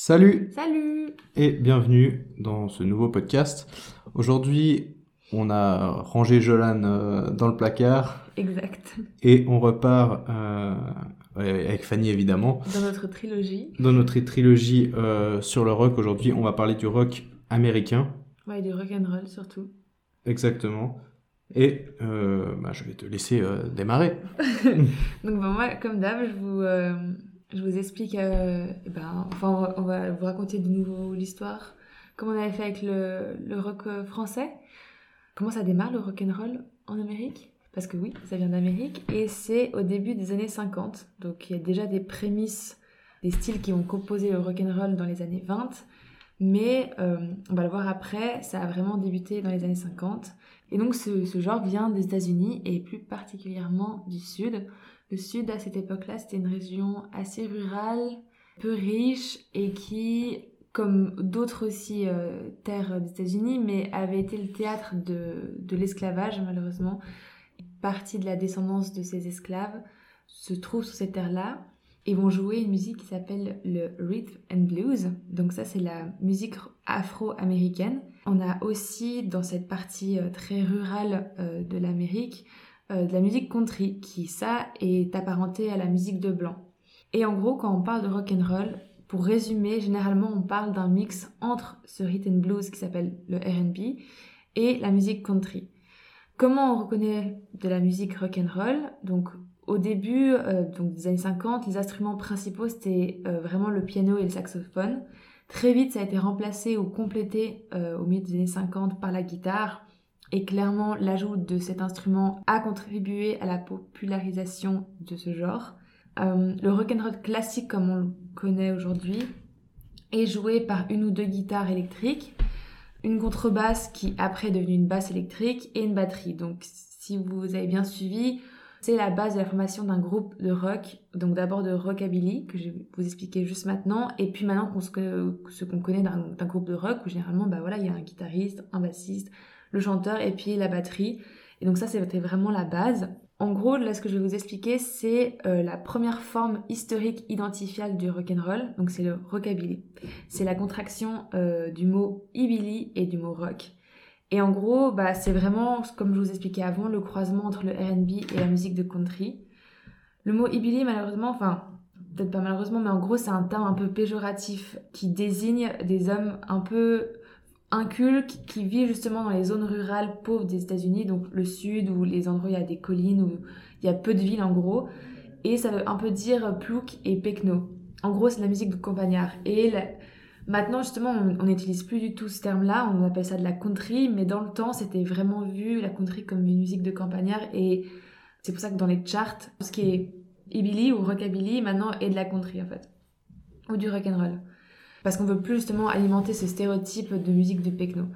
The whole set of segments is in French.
Salut Salut et bienvenue dans ce nouveau podcast. Aujourd'hui, on a rangé Jolan euh, dans le placard Exact. et on repart euh, avec Fanny évidemment Dans notre trilogie. dans notre trilogie euh, sur le rock. Aujourd'hui, on va parler du rock américain. Ouais, du rock'n'roll surtout. Exactement. Et euh, bah, je vais te laisser démarrer. Donc bah, moi, comme d'hab, je vous, je vous explique, euh, eh ben, enfin, on va, vous raconter de nouveau l'histoire, comment on avait fait avec le, rock euh, français, comment ça démarre le rock'n'roll en Amérique, parce que oui, ça vient d'Amérique, et c'est au début des années 50, donc il y a déjà des prémices, des styles qui ont composé le rock'n'roll dans les années 20, mais euh, on va le voir après, ça a vraiment débuté dans les années 50, et donc ce genre vient des États-Unis, et plus particulièrement du Sud, le sud, à cette époque-là, c'était une région assez rurale, peu riche et qui, comme d'autres aussi euh, terres des États-Unis, mais avait été le théâtre de, de l'esclavage, malheureusement. Partie de la descendance de ces esclaves se trouve sur cette terre-là et vont jouer une musique qui s'appelle le rhythm and blues. Donc ça, c'est la musique afro-américaine. On a aussi, dans cette partie euh, très rurale euh, de l'Amérique, euh, de la musique country, qui ça est apparenté à la musique de blanc. Et en gros, quand on parle de rock and roll, pour résumer, généralement on parle d'un mix entre ce rhythm blues qui s'appelle le R&B et la musique country. Comment on reconnaît de la musique rock and roll? Donc au début euh, donc des années 50, les instruments principaux c'était euh, vraiment le piano et le saxophone. Très vite, ça a été remplacé ou complété euh, au milieu des années 50 par la guitare. Et clairement, l'ajout de cet instrument a contribué à la popularisation de ce genre. Euh, le rock'n'roll classique, comme on le connaît aujourd'hui, est joué par une ou deux guitares électriques, une contrebasse qui après est devenue une basse électrique et une batterie. Donc, si vous avez bien suivi, c'est la base de la formation d'un groupe de rock, donc d'abord de rockabilly, que je vais vous expliquer juste maintenant, et puis maintenant ce qu'on connaît d'un d'un groupe de rock, où généralement, bah voilà, il y a un guitariste, un bassiste, le chanteur et puis la batterie. Et donc ça, c'était vraiment la base. En gros, là, ce que je vais vous expliquer, c'est euh, la première forme historique identifiable du rock'n'roll, donc c'est le rockabilly. C'est la contraction euh, du mot hillbilly et du mot rock. Et en gros, bah, c'est vraiment, comme je vous expliquais avant, le croisement entre le R&B et la musique de country. Le mot hillbilly, malheureusement, enfin, peut-être pas malheureusement, mais en gros, c'est un terme un peu péjoratif qui désigne des hommes un peu incultes qui vivent justement dans les zones rurales pauvres des États-Unis, donc le sud ou les endroits où il y a des collines, où il y a peu de villes en gros. Et ça veut un peu dire plouc et pecno. En gros, c'est la musique de campagnard. Et maintenant, justement, on n'utilise plus du tout ce terme-là, on appelle ça de la country, mais dans le temps, c'était vraiment vu la country comme une musique de campagnard. Et c'est pour ça que dans les charts, ce qui est hillbilly ou rockabilly, maintenant, est de la country en fait. Ou du rock'n'roll. Parce qu'on veut plus justement alimenter ce stéréotype de musique de pecno.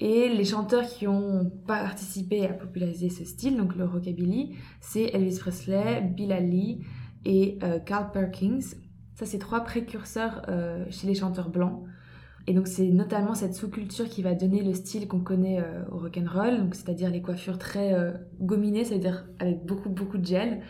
Et les chanteurs qui ont participé à populariser ce style, donc le rockabilly, c'est Elvis Presley, Bill Haley et euh, Carl Perkins. Ça, c'est trois précurseurs euh, chez les chanteurs blancs. Et donc, c'est notamment cette sous-culture qui va donner le style qu'on connaît euh, au rock'n'roll, c'est-à-dire les coiffures très euh, gominées, c'est-à-dire avec beaucoup, beaucoup de gel,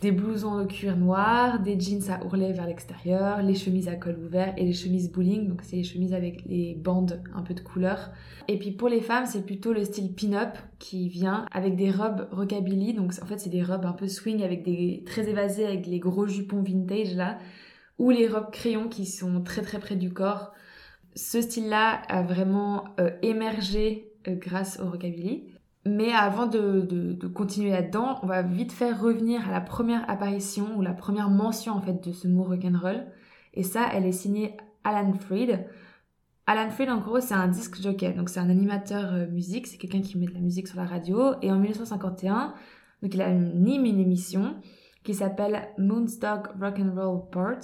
des blousons de cuir noir, des jeans à ourlet vers l'extérieur, les chemises à col ouvert et les chemises bowling, donc c'est les chemises avec les bandes un peu de couleur. Et puis pour les femmes, c'est plutôt le style pin-up qui vient avec des robes rockabilly, donc en fait c'est des robes un peu swing avec des très évasées avec les gros jupons vintage là, ou les robes crayons qui sont très très près du corps. Ce style-là a vraiment euh, émergé euh, grâce au rockabilly. Mais avant de, de- de continuer là-dedans, on va vite faire revenir à la première apparition ou la première mention en fait de ce mot rock'n'roll. Et ça, elle est signée Alan Freed. Alan Freed, en gros, c'est un disque jockey. Donc, c'est un animateur euh, musique. C'est quelqu'un qui met de la musique sur la radio. Et en 1951, donc, il anime une émission qui s'appelle Moonstock Rock'n'Roll Part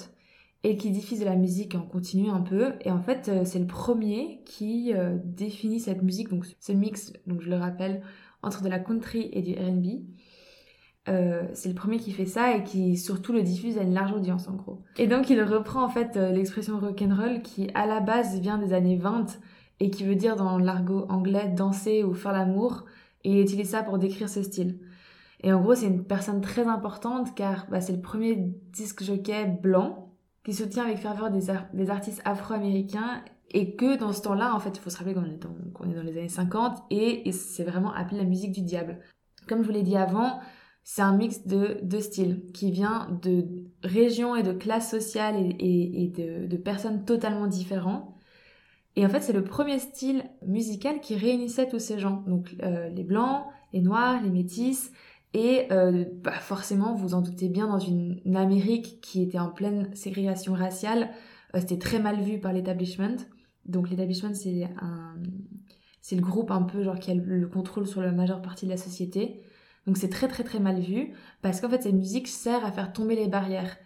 et qui diffuse de la musique en continu un peu. Et en fait, euh, c'est le premier qui euh, définit cette musique, donc ce mix, donc je le rappelle, entre de la country et du R&B. Euh, c'est le premier qui fait ça et qui surtout le diffuse à une large audience en gros. Et donc il reprend en fait l'expression rock'n'roll qui à la base vient des années 20 et qui veut dire dans l'argot anglais danser ou faire l'amour et il utilise ça pour décrire ce style. Et en gros c'est une personne très importante car bah, c'est le premier disque jockey blanc qui soutient avec ferveur des, des artistes afro-américains et que dans ce temps-là, en fait, il faut se rappeler qu'on est, dans, est dans les années 50 et, c'est vraiment appelé la musique du diable. Comme je vous l'ai dit avant, c'est un mix de deux styles qui vient de régions et de classes sociales et, de, de, personnes totalement différentes. Et en fait, c'est le premier style musical qui réunissait tous ces gens. Donc euh, les blancs, les noirs, les métis. Et euh, bah forcément, vous en doutez bien, dans une, Amérique qui était en pleine ségrégation raciale, euh, c'était très mal vu par l'établissement. Donc l'établissement, c'est le groupe un peu genre qui a le contrôle sur la majeure partie de la société. Donc c'est très très très mal vu parce qu'en fait cette musique sert à faire tomber les barrières.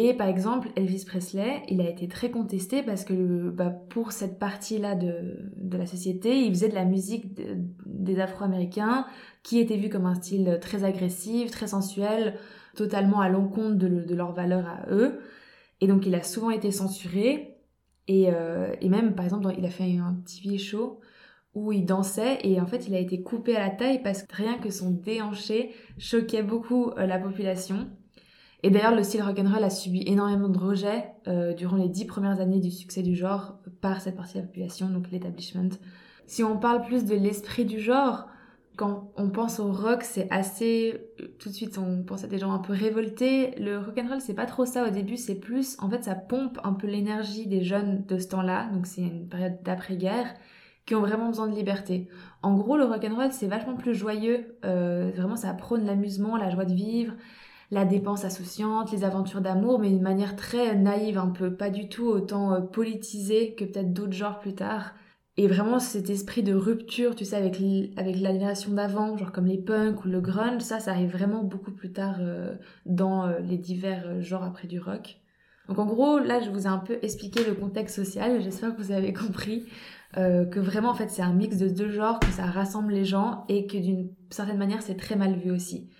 Et par exemple, Elvis Presley, il a été très contesté parce que bah, pour cette partie-là de, de, la société, il faisait de la musique des Afro-Américains qui était vue comme un style très agressif, très sensuel, totalement à l'encontre de, leurs valeurs à eux. Et donc il a souvent été censuré. Et, euh, et même, par exemple, il a fait un TV show où il dansait et en fait il a été coupé à la taille parce que rien que son déhanché choquait beaucoup euh, la population. Et d'ailleurs, le style rock'n'roll a subi énormément de rejets euh, durant les dix premières années du succès du genre par cette partie de la population, donc l'établissement. Si on parle plus de l'esprit du genre, quand on pense au rock, c'est assez. Tout de suite, on pense à des gens un peu révoltés. Le rock'n'roll, c'est pas trop ça au début, c'est plus. En fait, ça pompe un peu l'énergie des jeunes de ce temps-là, donc c'est une période d'après-guerre, qui ont vraiment besoin de liberté. En gros, le rock'n'roll, c'est vachement plus joyeux. Euh, vraiment, ça prône l'amusement, la joie de vivre la dépense associante, les aventures d'amour, mais d'une manière très naïve, un peu pas du tout autant euh, politisée que peut-être d'autres genres plus tard. Et vraiment cet esprit de rupture, tu sais, avec, avec l'admiration d'avant, genre comme les punks ou le grunge, ça, ça arrive vraiment beaucoup plus tard euh, dans euh, les divers genres après du rock. Donc en gros, là, je vous ai un peu expliqué le contexte social, j'espère que vous avez compris que vraiment, en fait, c'est un mix de deux genres, que ça rassemble les gens et que d'une certaine manière, c'est très mal vu aussi.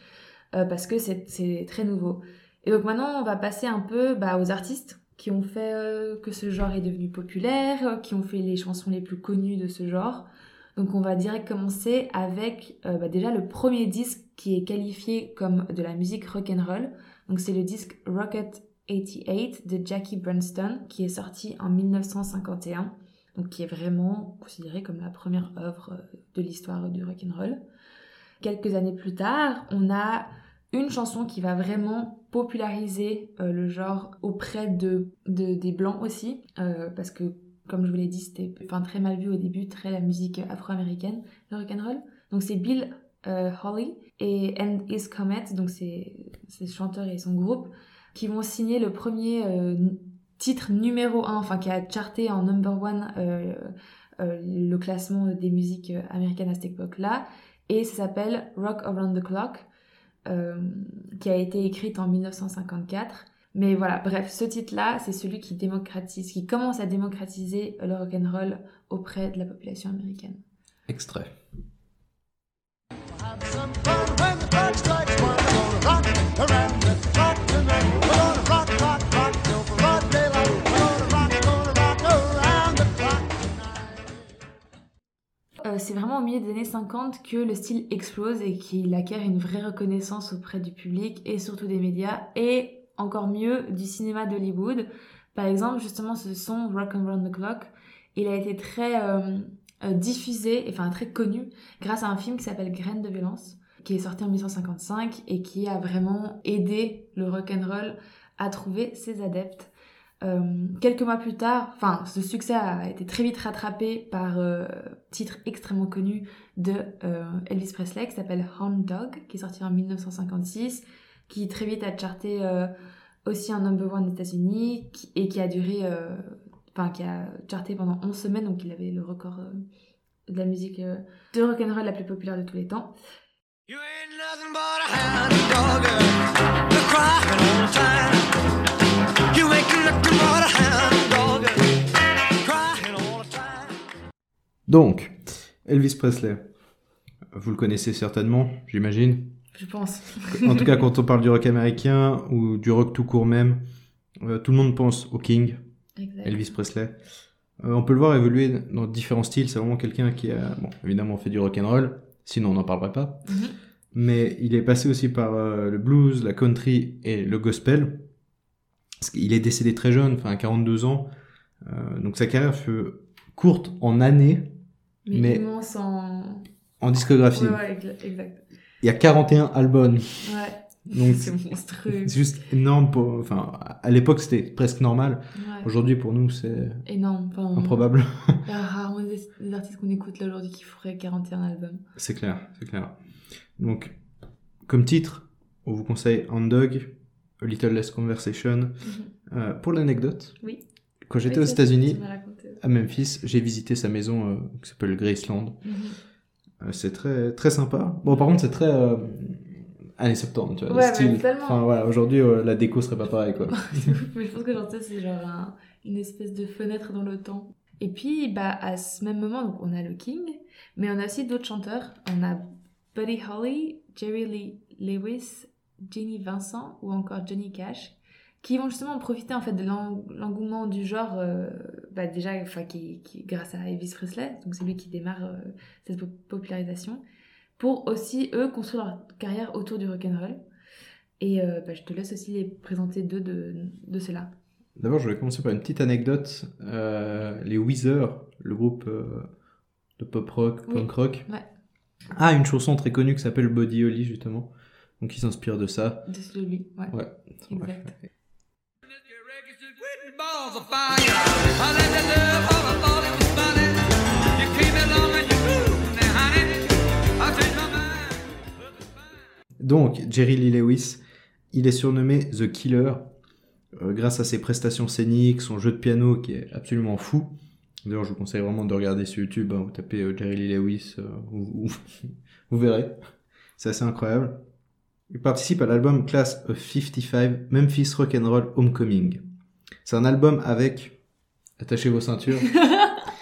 Euh, parce que c'est très nouveau. Et donc maintenant, on va passer un peu bah, aux artistes qui ont fait euh, que ce genre est devenu populaire, euh, qui ont fait les chansons les plus connues de ce genre. Donc on va direct commencer avec bah, déjà le premier disque qui est qualifié comme de la musique rock and roll. Donc c'est le disque Rocket 88 de Jackie Brunston qui est sorti en 1951. Donc qui est vraiment considéré comme la première œuvre de l'histoire du rock and roll. Quelques années plus tard, on a une chanson qui va vraiment populariser euh, le genre auprès de, des blancs aussi, euh, parce que comme je vous l'ai dit, c'était enfin, très mal vu au début, très la musique afro-américaine, le rock'n'roll. Donc c'est Bill euh, Holly et And Is Comet, donc c'est ce chanteur et son groupe, qui vont signer le premier titre numéro 1, enfin qui a charté en number one le classement des musiques américaines à cette époque-là et ça s'appelle Rock Around the Clock, euh, qui a été écrite en 1954. Mais voilà, bref, ce titre-là, c'est celui qui démocratise, qui commence à démocratiser le rock and roll auprès de la population américaine. Extrait. C'est vraiment au milieu des années 50 que le style explose et qu'il acquiert une vraie reconnaissance auprès du public et surtout des médias et encore mieux du cinéma d'Hollywood. Par exemple, justement, ce son Rock and Round the Clock, il a été très euh, euh, diffusé, enfin très connu, grâce à un film qui s'appelle Graines de violence, qui est sorti en 1955 et qui a vraiment aidé le rock and roll à trouver ses adeptes. Euh, quelques mois plus tard, enfin, ce succès a été très vite rattrapé par euh, titre extrêmement connu de euh, Elvis Presley qui s'appelle Hound Dog, qui est sorti en 1956, qui très vite a charté euh, aussi un number one aux États-Unis et qui a duré, enfin, qui a charté pendant 11 semaines, donc il avait le record de la musique de rock'n'roll la plus populaire de tous les temps. Donc, Elvis Presley, vous le connaissez certainement, j'imagine. Je pense. en tout cas, quand on parle du rock américain ou du rock tout court même, euh, tout le monde pense au King, Elvis Presley. Euh, on peut le voir évoluer dans différents styles. C'est vraiment quelqu'un qui a, bon, évidemment, fait du rock and roll. Sinon, on n'en parlerait pas. Mhm. Mais il est passé aussi par euh, le blues, la country et le gospel. Il est décédé très jeune, enfin à 42 ans. Euh, donc sa carrière fut courte en années, mais, mais immense en... en discographie. Ouais, ouais, exact. Il y a 41 albums. Ouais. Donc c'est monstrueux. C'est juste énorme pour. Enfin, à l'époque c'était presque normal. Ouais. Aujourd'hui pour nous c'est Énorme. Enfin, improbable. Il y a rarement des, artistes qu'on écoute là aujourd'hui qui feraient 41 albums. c'est clair, c'est clair. Donc, comme titre, on vous conseille Dog, A Little Less Conversation. Mhm. Euh, pour l'anecdote, Oui. quand j'étais Oui, aux États-Unis, à Memphis, j'ai visité sa maison euh, qui s'appelle Graceland. Mhm. Euh, c'est très très sympa. Bon, par contre, c'est très années 70, tu vois, Ouais, le style. Enfin, voilà, aujourd'hui, la déco serait pas pareil, quoi. mais je pense que genre, ça, c'est genre un- une espèce de fenêtre dans le temps. Et puis, bah, à ce même moment, donc, on a le King, mais on a aussi d'autres chanteurs. On a Buddy Holly, Jerry Lee Lewis, Jenny Vincent ou encore Johnny Cash, qui vont justement profiter en fait de l'eng- l'engouement du genre, euh, bah, déjà, enfin, qui, qui, grâce à Elvis Presley, donc c'est lui qui démarre euh, cette po- popularisation, pour aussi eux construire leur carrière autour du rock'n'roll. Et euh, bah, je te laisse aussi les présenter deux de, de ceux-là. D'abord, je vais commencer par une petite anecdote. Les Weezer, le groupe de pop rock, Oui. punk rock, Ouais. a une chanson très connue qui s'appelle Body Holly, justement. Donc, ils s'inspirent de ça. De lui, ouais. Ouais. Exact. Donc, Jerry Lee Lewis, il est surnommé The Killer euh, grâce à ses prestations scéniques, son jeu de piano qui est absolument fou. D'ailleurs, je vous conseille vraiment de regarder sur YouTube, hein, vous tapez euh, Jerry Lee Lewis, euh, vous, vous- vous verrez. C'est assez incroyable. Il participe à l'album Class of 55 Memphis Rock'n'Roll Homecoming. C'est un album avec, attachez vos ceintures,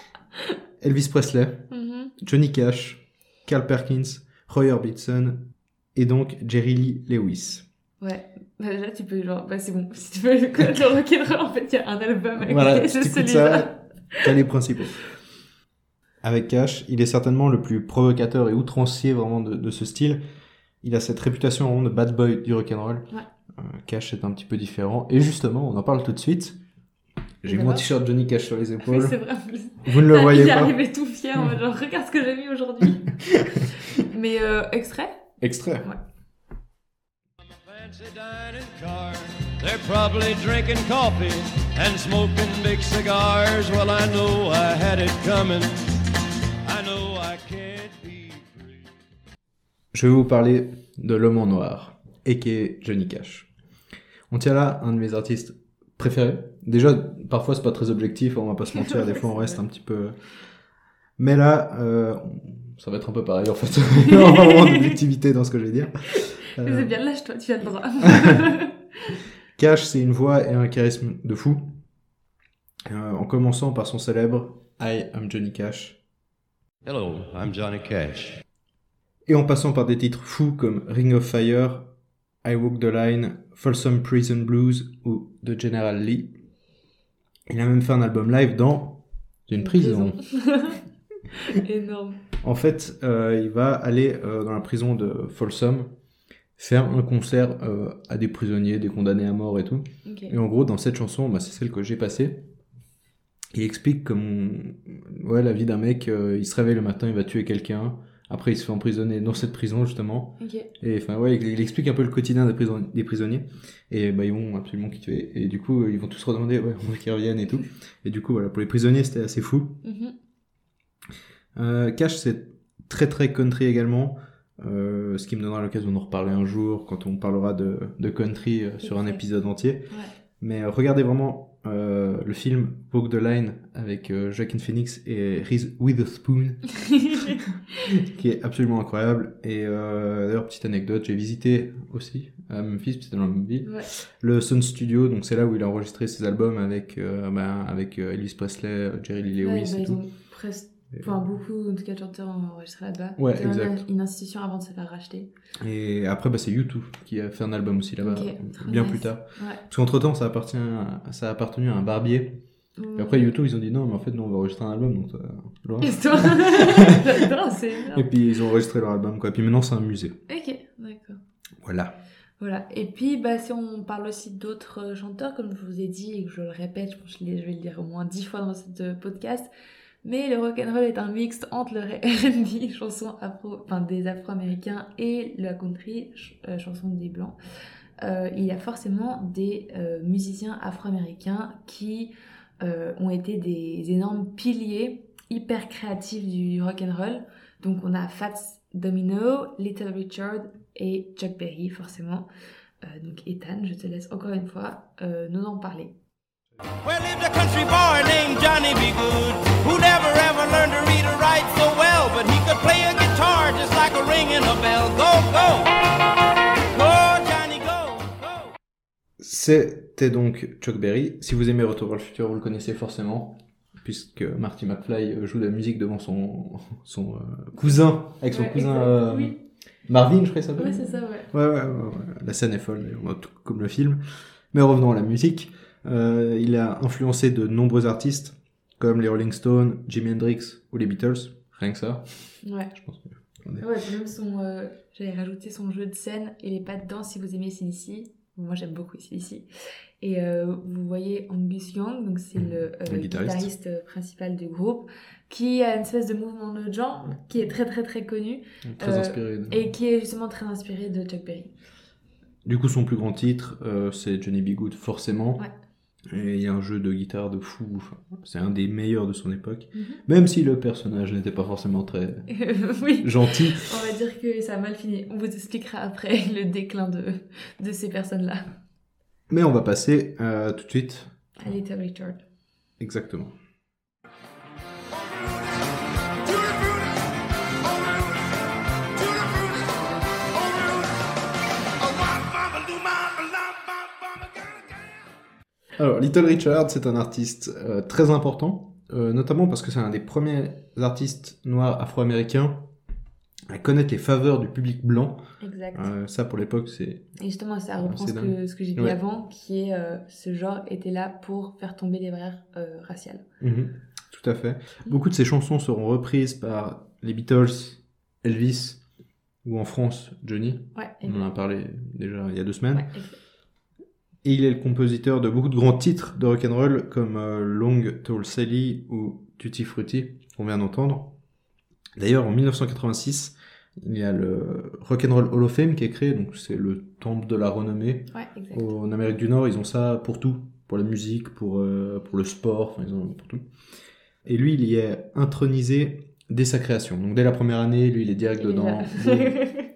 Elvis Presley, Mhm. Johnny Cash, Carl Perkins, Roy Orbison et donc Jerry Lee Lewis. Ouais. Bah, déjà, tu peux, genre, bah, c'est bon. Si tu veux connaître le rock'n'roll, en fait, il y a un album avec Voilà, si celui-là. ça, t'as les principaux. Avec Cash, il est certainement le plus provocateur et outrancier vraiment de, de ce style. Il a cette réputation vraiment de bad boy du rock'n'roll. Ouais. Euh, Cash est un petit peu différent. Et justement, on en parle tout de suite. J'ai mon t-shirt Johnny Cash sur les épaules. c'est vrai. Vous ne le voyez pas. arrivé tout fier, en mode, genre, regarde ce que j'ai mis aujourd'hui. Mais, euh, extrait? Extrait. Fancy dining car. They're probably drinking coffee and smoking big cigars. Well, I know I had it coming. I know I can't be. Je vais vous parler de l'homme en noir, et qui est Johnny Cash. On tient là un de mes artistes préférés. Déjà, parfois c'est pas très objectif, on va pas se mentir, des fois on reste un petit peu... Mais là, euh, ça va être un peu pareil en fait. Il y aura vraiment d'objectivité dans ce que je vais dire. Mais Euh, C'est bien, lâche-toi, tu as le droit. Cash, c'est une voix et un charisme de fou. Euh, en commençant par son célèbre I am Johnny Cash. Hello, I'm Johnny Cash. Et en passant par des titres fous comme Ring of Fire, I Walk the Line, Folsom Prison Blues ou The General Lee. Il a même fait un album live dans une prison. Énorme. En fait, euh, il va aller euh, dans la prison de Folsom faire un concert euh, à des prisonniers, des condamnés à mort et tout. Et en gros, dans cette chanson, bah, c'est celle que j'ai passée. Il explique comme ouais, la vie d'un mec, il se réveille le matin, il va tuer quelqu'un. Après, il se fait emprisonner dans cette prison, justement. Et enfin, ouais, il, il explique un peu le quotidien des, prison- des prisonniers. Et bah, ils vont absolument qui tuer. Et du coup, ils vont tous redemander, ouais, on veut qu'ils reviennent et tout. Et du coup, voilà, pour les prisonniers, c'était assez fou. Mhm. Euh, Cash, c'est très très country également. Euh, ce qui me donnera l'occasion d'en reparler un jour quand on parlera de, de country euh, sur un épisode entier. Ouais. Mais regardez vraiment euh, le film Walk the Line avec euh, Joaquin Phoenix et Reese Witherspoon, qui est absolument incroyable. Et euh, d'ailleurs, petite anecdote, j'ai visité aussi à Memphis, c'était dans la même ville, Ouais. le Sun Studio, donc c'est là où il a enregistré ses albums avec, euh, ben, avec Elvis Presley, Jerry Lee Ouais, Lewis bah, et ils tout. presque, enfin beaucoup en tout cas de chanteurs ont enregistré là-bas. Ouais, exact. Une institution avant de se faire racheter. Et après, bah, c'est U2 qui a fait un album aussi là-bas, bien Nice. plus tard. Ouais. Parce qu'entre temps, ça, appartient à- ça a appartenu à un barbier. Et après, U2, ils ont dit non, mais en fait, nous, on va enregistrer un album, donc loin. C'est Et puis, ils ont enregistré leur album, quoi. Et puis maintenant, c'est un musée. Ok, d'accord. Voilà. Voilà. Et puis, bah, si on parle aussi d'autres chanteurs, comme je vous ai dit et que je le répète, je pense que je vais le dire au moins dix fois dans ce podcast, mais le rock'n'roll est un mixte entre le R&B, chansons afro, enfin des Afro-Américains, et la country, euh, chanson des Blancs. Euh, il y a forcément des euh, musiciens afro-américains qui ont été des énormes piliers hyper créatifs du rock'n'roll. Donc on a Fats Domino, Little Richard et Chuck Berry forcément. donc Ethan, je te laisse encore une fois nous en parler. Well, lived a country boy named Johnny B. Good, who never ever learned to read or write so well, but he could play a guitar just like a ringing a bell. Go, go! Go, Johnny, go! Go! C'était donc Chuck Berry. Si vous aimez Retour vers le futur, vous le connaissez forcément, puisque Marty McFly joue de la musique devant son, son euh, cousin, avec son ouais, cousin euh, oui. Marvin, je crois que ça s'appelle. Ouais, c'est ça, ouais. Ouais, ouais, ouais, ouais. La scène est folle, d'ailleurs, comme le film. Mais revenons à la musique. Euh, il a influencé de nombreux artistes comme les Rolling Stones, Jimi Hendrix ou les Beatles. Rien que ça. Ouais. Je pense que Ouais, même son, euh, j'avais rajouté son jeu de scène, il est pas dedans si vous aimez ici. Moi j'aime beaucoup ici. Et euh, vous voyez Angus Young, donc c'est le, le guitariste. principal du groupe, qui a une espèce de mouvement de genre qui est très très très connu. Très inspiré. Et qui est justement très inspiré de Chuck Berry. Du coup, son plus grand titre, c'est Johnny B. Good, forcément. Ouais. Et il y a un jeu de guitare de fou. c'est un des meilleurs de son époque. Mhm. Même si le personnage n'était pas forcément très gentil. On va dire que ça a mal fini. On vous expliquera après le déclin de, de ces personnes-là. Mais on va passer euh, tout de suite. À Little Richard. Exactement. Alors, Little Richard, c'est un artiste euh, très important, euh, notamment parce que c'est un des premiers artistes noirs afro-américains à connaître les faveurs du public blanc. Exact. Euh, ça, pour l'époque, c'est... Et justement, ça reprend ce que, ce que j'ai dit avant, qui est ce genre était là pour faire tomber les barrières raciales. Mhm. tout à fait. Beaucoup de ces chansons seront reprises par les Beatles, Elvis, ou en France, Johnny. Ouais, On en a parlé déjà il y a deux semaines. Ouais, et il est le compositeur de beaucoup de grands titres de rock'n'roll comme euh, Long Tall Sally ou Tutti Frutti, qu'on vient d'entendre. D'ailleurs, en 1986, il y a le Rock'n'Roll Hall of Fame qui est créé, donc c'est le temple de la renommée. Ouais, en Amérique du Nord, ils ont ça pour tout, pour la musique, pour, euh, pour le sport, enfin, ils ont pour tout. Et lui, il y est intronisé dès sa création. Donc dès la première année, lui, il est direct dedans.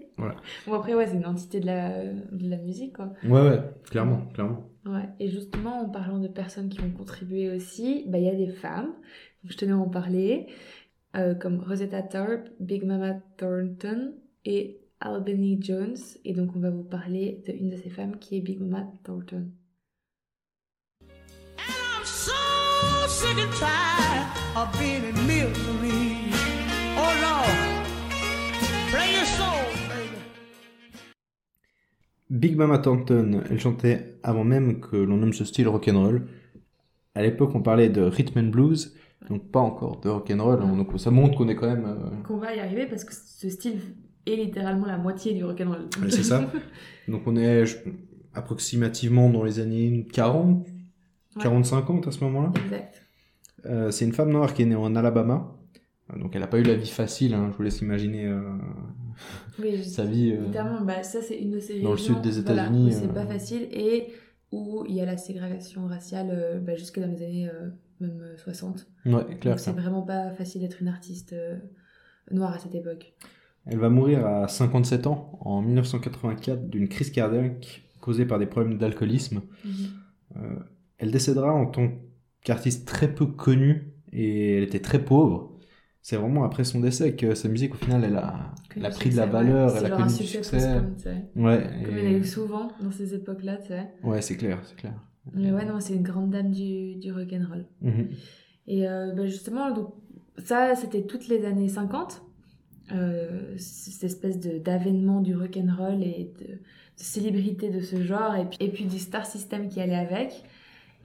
Bon, après, ouais, c'est une entité de la, de la musique, quoi. Ouais, ouais, clairement, clairement. Ouais, et justement, en parlant de personnes qui ont contribué aussi, bah, il y a des femmes, je tenais à en parler, euh, comme Rosetta Tharpe, Big Mama Thornton et Albany Jones. Et donc, on va vous parler d'une de ces femmes qui est Big Mama Thornton. And I'm so sick and tired of being in misery. Oh Lord, play your soul. Big Mama Thornton, elle chantait avant même que l'on nomme ce style rock'n'roll. À l'époque, on parlait de rhythm and blues, donc pas encore de rock'n'roll. Hein, donc ça montre qu'on est quand même. Euh, qu'on va y arriver parce que ce style est littéralement la moitié du rock'n'roll. C'est ça. donc on est approximativement dans les années 40, 40-50 à ce moment-là. Exact. Euh, c'est une femme noire qui est née en Alabama. Donc elle n'a pas eu la vie facile, hein, je vous laisse imaginer euh, sa vie. Euh, évidemment, bah, ça c'est une de ces Dans le sud des États-Unis. c'est pas euh, facile et où il y a la ségrégation raciale bah, jusque dans les années même 60. Ouais, clair. c'est vraiment pas facile d'être une artiste noire à cette époque. Elle va mourir à 57 ans en 1984 d'une crise cardiaque causée par des problèmes d'alcoolisme. Mhm. elle décédera en tant qu'artiste très peu connue et elle était très pauvre c'est vraiment après son décès que sa musique au final elle a, elle a pris de la valeur, elle a connu du succès. Ouais. Comme il y a eu souvent dans ces époques-là, tu sais. Ouais, c'est clair, c'est clair. Mais ouais, non, c'est une grande dame du, du rock'n'roll. Mm Et euh, bah justement, donc, ça, c'était toutes les années 50. Euh, cette espèce d'avènement du rock'n'roll et de, de, célébrité de ce genre, et puis, et puis du star system qui allait avec.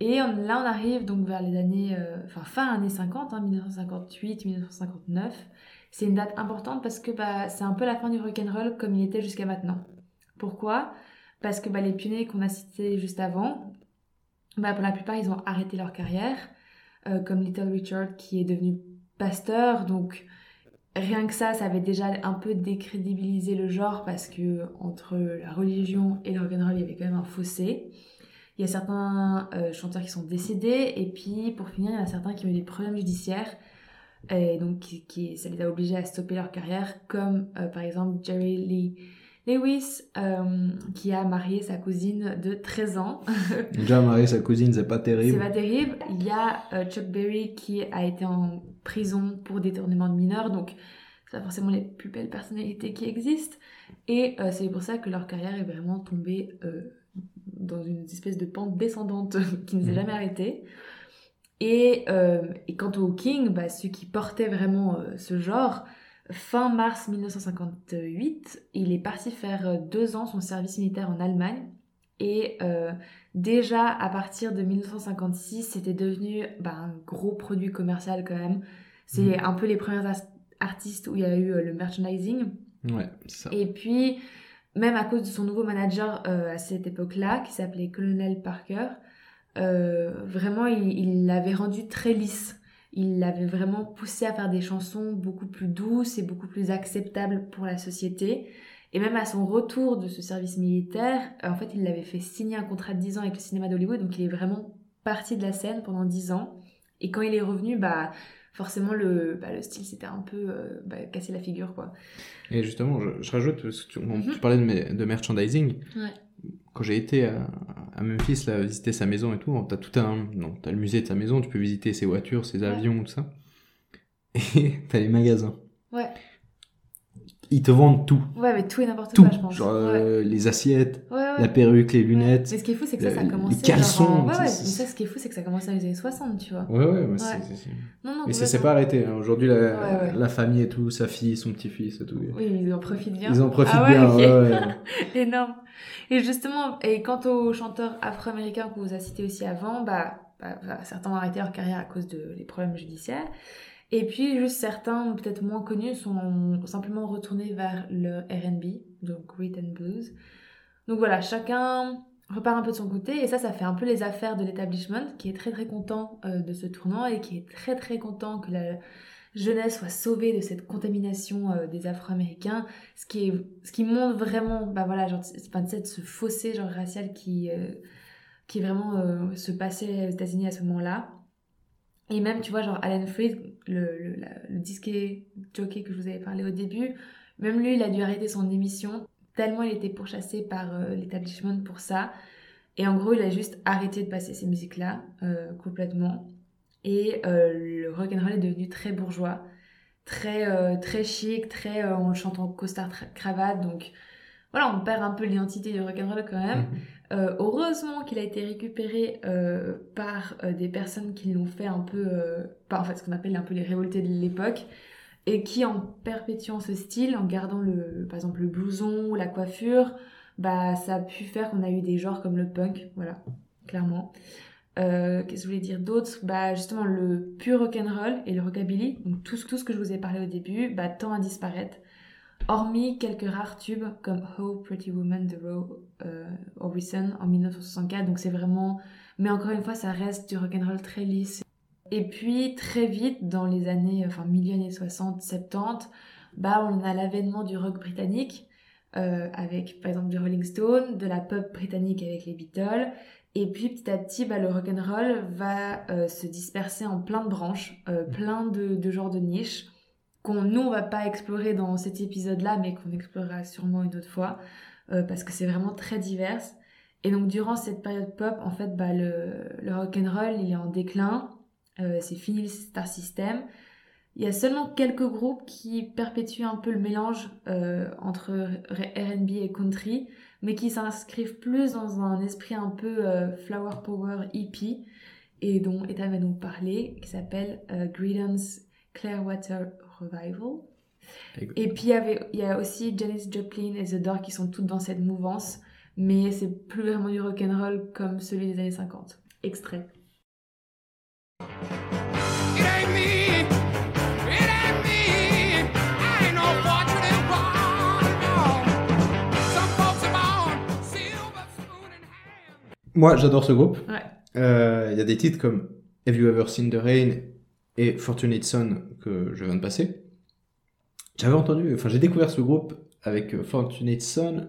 Et là, on arrive donc vers les années, euh, enfin fin années 50, 1958, 1959. C'est une date importante parce que bah, c'est un peu la fin du rock'n'roll comme il était jusqu'à maintenant. Pourquoi? Parce que bah, les pionniers qu'on a cités juste avant, bah, pour la plupart, ils ont arrêté leur carrière, euh, comme Little Richard qui est devenu pasteur, donc rien que ça, ça avait déjà un peu décrédibilisé le genre parce que entre la religion et le rock'n'roll, il y avait quand même un fossé. Il y a certains euh, chanteurs qui sont décédés et puis pour finir, il y en a certains qui ont eu des problèmes judiciaires et donc qui, ça les a obligés à stopper leur carrière, comme euh, par exemple Jerry Lee Lewis, euh, qui a marié sa cousine de 13 ans. Déjà marié sa cousine, c'est pas terrible. C'est pas terrible. Il y a Chuck Berry qui a été en prison pour détournement de mineurs, donc c'est pas forcément les plus belles personnalités qui existent. Et euh, c'est pour ça que leur carrière est vraiment tombée dans une espèce de pente descendante qui ne s'est mmh. jamais arrêtée. Et, et, quant aux King, bah, ceux qui portaient vraiment ce genre, Fin mars 1958, il est parti faire euh, deux ans son service militaire en Allemagne. Et euh, déjà à partir de 1956, c'était devenu bah, un gros produit commercial quand même. C'est mhm. un peu les premiers artistes où il y a eu euh, le merchandising. Ouais, ça. Et puis, même à cause de son nouveau manager à cette époque-là, qui s'appelait Colonel Parker, vraiment, il l'avait rendu très lisse il l'avait vraiment poussé à faire des chansons beaucoup plus douces et beaucoup plus acceptables pour la société. Et même à son retour de ce service militaire, euh, en fait, il l'avait fait signer un contrat de 10 ans avec le cinéma d'Hollywood, donc il est vraiment parti de la scène pendant 10 ans. Et quand il est revenu, bah, forcément, le, bah, le style s'était un peu euh, bah, cassé la figure, quoi. Et justement, je, rajoute, parce que tu, mhm. parlais de, de merchandising. Ouais quand j'ai été à, Memphis, là, visiter sa maison et tout, t'as tout un, non, t'as le musée de sa maison, tu peux visiter ses voitures, ses avions, tout ça. Et t'as les magasins. Ouais ils te vendent tout. Ouais, mais tout et n'importe quoi, je pense. Genre euh, les assiettes, la perruque, les lunettes. Mais ce qui est fou, c'est que ça, ça a commencé. Les caleçons. ouais, ouais, mais ça, ce qui est fou, c'est que ça a commencé dans les années 60, tu vois. Ouais, ouais, mais c'est. Non, non, mais ça s'est pas arrêté. Hein. Aujourd'hui, la, la, famille et tout, sa fille, son petit-fils et tout. Oui, ils en profitent bien. Ils en profitent ah bien, ouais, ouais. Énorme. Et justement, et quant aux chanteurs afro-américains que vous avez cités aussi avant, bah, bah, bah, certains ont arrêté leur carrière à cause de les problèmes judiciaires. Et puis, juste certains, peut-être moins connus, sont simplement retournés vers le RB, donc Rhythm Blues. Donc voilà, chacun repart un peu de son côté, et ça, ça fait un peu les affaires de l'établissement, qui est très très content euh, de ce tournant et qui est très très content que la jeunesse soit sauvée de cette contamination euh, des Afro-Américains, ce qui est, ce qui montre vraiment, bah voilà, genre, enfin, ce fossé genre racial qui, euh, qui vraiment se passait aux États-Unis à ce moment-là. Et même, tu vois, genre Alan Freed, le, disquet jockey que je vous avais parlé au début, même lui, il a dû arrêter son émission tellement il était pourchassé par euh, l'établissement pour ça. Et en gros, il a juste arrêté de passer ces musiques-là euh, complètement. Et euh, le rock and roll est devenu très bourgeois, très très chic, très on le chante en costard cravate. Donc voilà, on perd un peu l'identité du rock and roll quand même. Mhm. Euh, heureusement qu'il a été récupéré euh, par euh, des personnes qui l'ont fait un peu, par en fait ce qu'on appelle un peu les révoltés de l'époque, et qui en perpétuant ce style, en gardant le, par exemple le blouson ou la coiffure, bah ça a pu faire qu'on a eu des genres comme le punk, voilà, clairement. Qu'est-ce que je voulais dire d'autre? Bah justement le pur rock'n'roll et le rockabilly, donc tout, tout ce que je vous ai parlé au début, bah tend à disparaître hormis quelques rares tubes comme How Pretty Woman de Roe euh, Orbison en 1964. Donc c'est vraiment... Mais encore une fois, ça reste du rock'n'roll très lisse. Et puis très vite, dans les années, enfin milieu années 60, 70, bah on a l'avènement du rock britannique euh, avec par exemple du Rolling Stone, de la pop britannique avec les Beatles. Et puis petit à petit, bah, le rock'n'roll va euh, se disperser en plein de branches, plein de, de genres de niches qu'on nous on va pas explorer dans cet épisode-là, mais qu'on explorera sûrement une autre fois, euh, parce que c'est vraiment très divers. Et donc durant cette période pop, en fait, bah, le, le rock and roll il est en déclin, euh, c'est fini le star system. Il y a seulement quelques groupes qui perpétuent un peu le mélange euh, entre R&B et country, mais qui s'inscrivent plus dans un esprit un peu flower power hippie, et dont Ethan va nous parler, qui s'appelle Credence Clearwater Revival. Et puis il y, avait, il y a aussi Janis Joplin et The Doors qui sont toutes dans cette mouvance, mais c'est plus vraiment du rock'n'roll comme celui des années 50. Extrait. Moi, j'adore ce groupe. Ouais. Euh, Il y a des titres comme Have You Ever Seen the Rain et Fortunate Son que je viens de passer. J'avais entendu, enfin j'ai découvert ce groupe avec Fortunate Son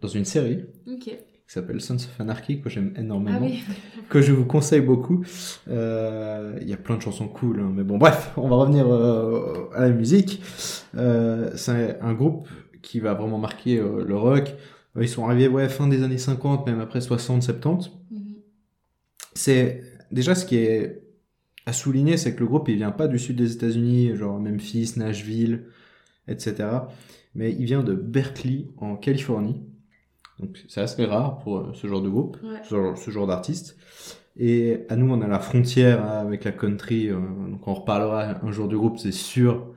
dans une série qui s'appelle Sons of Anarchy que j'aime énormément, Ah oui. que je vous conseille beaucoup. Euh, Il y a plein de chansons cool, hein, mais bon bref, on va revenir euh, à la musique. Euh, C'est un groupe qui va vraiment marquer le rock. Ils sont arrivés ouais fin des années 50, même après 60, 70 Mhm. c'est déjà ce qui est à souligner, c'est que le groupe il vient pas du sud des États-Unis, genre Memphis, Nashville, etc. Mais il vient de Berkeley en Californie. Donc c'est assez rare pour euh, ce genre de groupe, Ouais. ce genre, ce genre d'artiste. Et à nous, on a la frontière hein, avec la country, euh, donc on reparlera un jour du groupe, c'est sûr.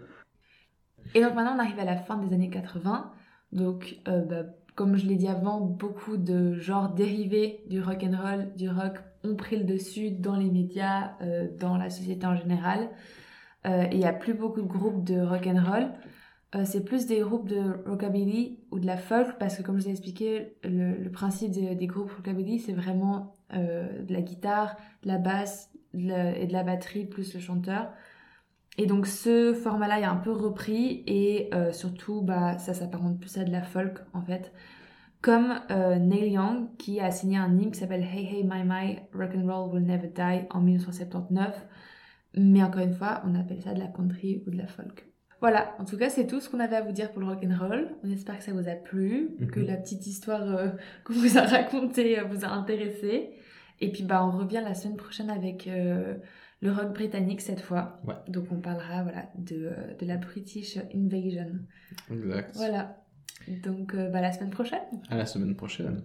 Et donc maintenant, on arrive à la fin des années 80. Donc, euh, bah, comme je l'ai dit avant, beaucoup de genres dérivés du rock and roll, du rock, ont pris le dessus dans les médias, euh, dans la société en général. Euh, il n'y a plus beaucoup de groupes de rock and roll. Euh, c'est plus des groupes de rockabilly ou de la folk parce que comme je vous ai expliqué, le, principe des, groupes rockabilly, c'est vraiment euh, de la guitare, de la basse et de la batterie plus le chanteur. Et donc ce format-là est un peu repris et surtout bah, ça s'apparente plus à de la folk en fait. Comme euh, Neil Young qui a signé un hymne qui s'appelle Hey Hey My My Rock and Roll Will Never Die en 1979. Mais encore une fois, on appelle ça de la country ou de la folk. Voilà, en tout cas c'est tout ce qu'on avait à vous dire pour le rock and roll. On espère que ça vous a plu, Mhm. que la petite histoire euh, qu'on vous a racontée euh, vous a intéressé. Et puis bah on revient la semaine prochaine avec euh, le rock britannique cette fois. Ouais. Donc on parlera voilà de, euh, de la British Invasion. Exact. Voilà. Donc euh, bah, la semaine prochaine. À la semaine prochaine.